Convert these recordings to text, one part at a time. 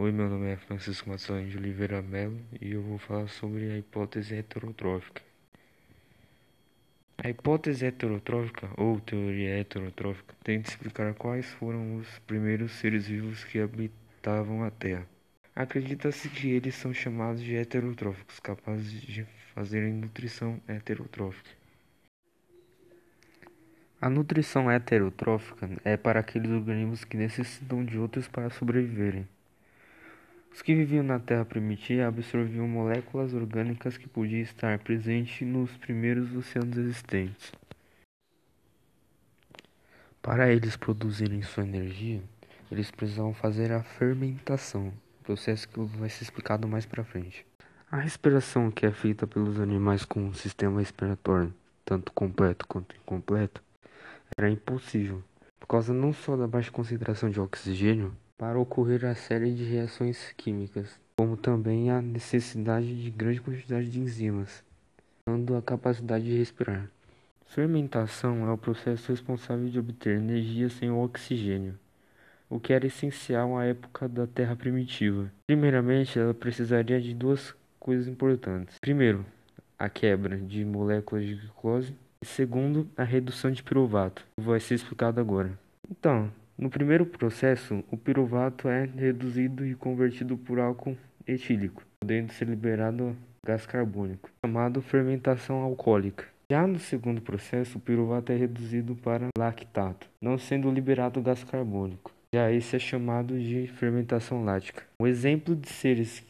Oi, meu nome é Francisco Maçães de Oliveira Melo e eu vou falar sobre a hipótese heterotrófica. A hipótese heterotrófica, ou teoria heterotrófica, tenta explicar quais foram os primeiros seres vivos que habitavam a Terra. Acredita-se que eles são chamados de heterotróficos, capazes de fazerem nutrição heterotrófica. A nutrição heterotrófica é para aqueles organismos que necessitam de outros para sobreviverem. Os que viviam na Terra primitiva absorviam moléculas orgânicas que podiam estar presentes nos primeiros oceanos existentes. Para eles produzirem sua energia, eles precisavam fazer a fermentação, processo que vai ser explicado mais para frente. A respiração que é feita pelos animais com um sistema respiratório, tanto completo quanto incompleto, era impossível, por causa não só da baixa concentração de oxigênio, para ocorrer a série de reações químicas, como também a necessidade de grande quantidade de enzimas, dando a capacidade de respirar. Fermentação é o processo responsável de obter energia sem o oxigênio, o que era essencial à época da Terra primitiva. Primeiramente, ela precisaria de duas coisas importantes. Primeiro, a quebra de moléculas de glicose e segundo, a redução de piruvato, que vai ser explicado agora. Então, no primeiro processo, o piruvato é reduzido e convertido por álcool etílico, podendo ser liberado gás carbônico, chamado fermentação alcoólica. Já no segundo processo, o piruvato é reduzido para lactato, não sendo liberado gás carbônico. Já esse é chamado de fermentação lática. Um exemplo de seres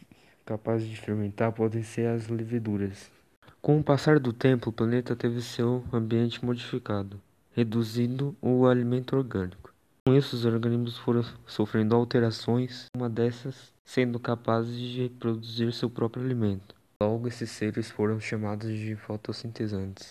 capazes de fermentar podem ser as leveduras. Com o passar do tempo, o planeta teve seu ambiente modificado, reduzindo o alimento orgânico. Com isso, os organismos foram sofrendo alterações, uma dessas sendo capazes de reproduzir seu próprio alimento. Logo, esses seres foram chamados de fotossintesantes.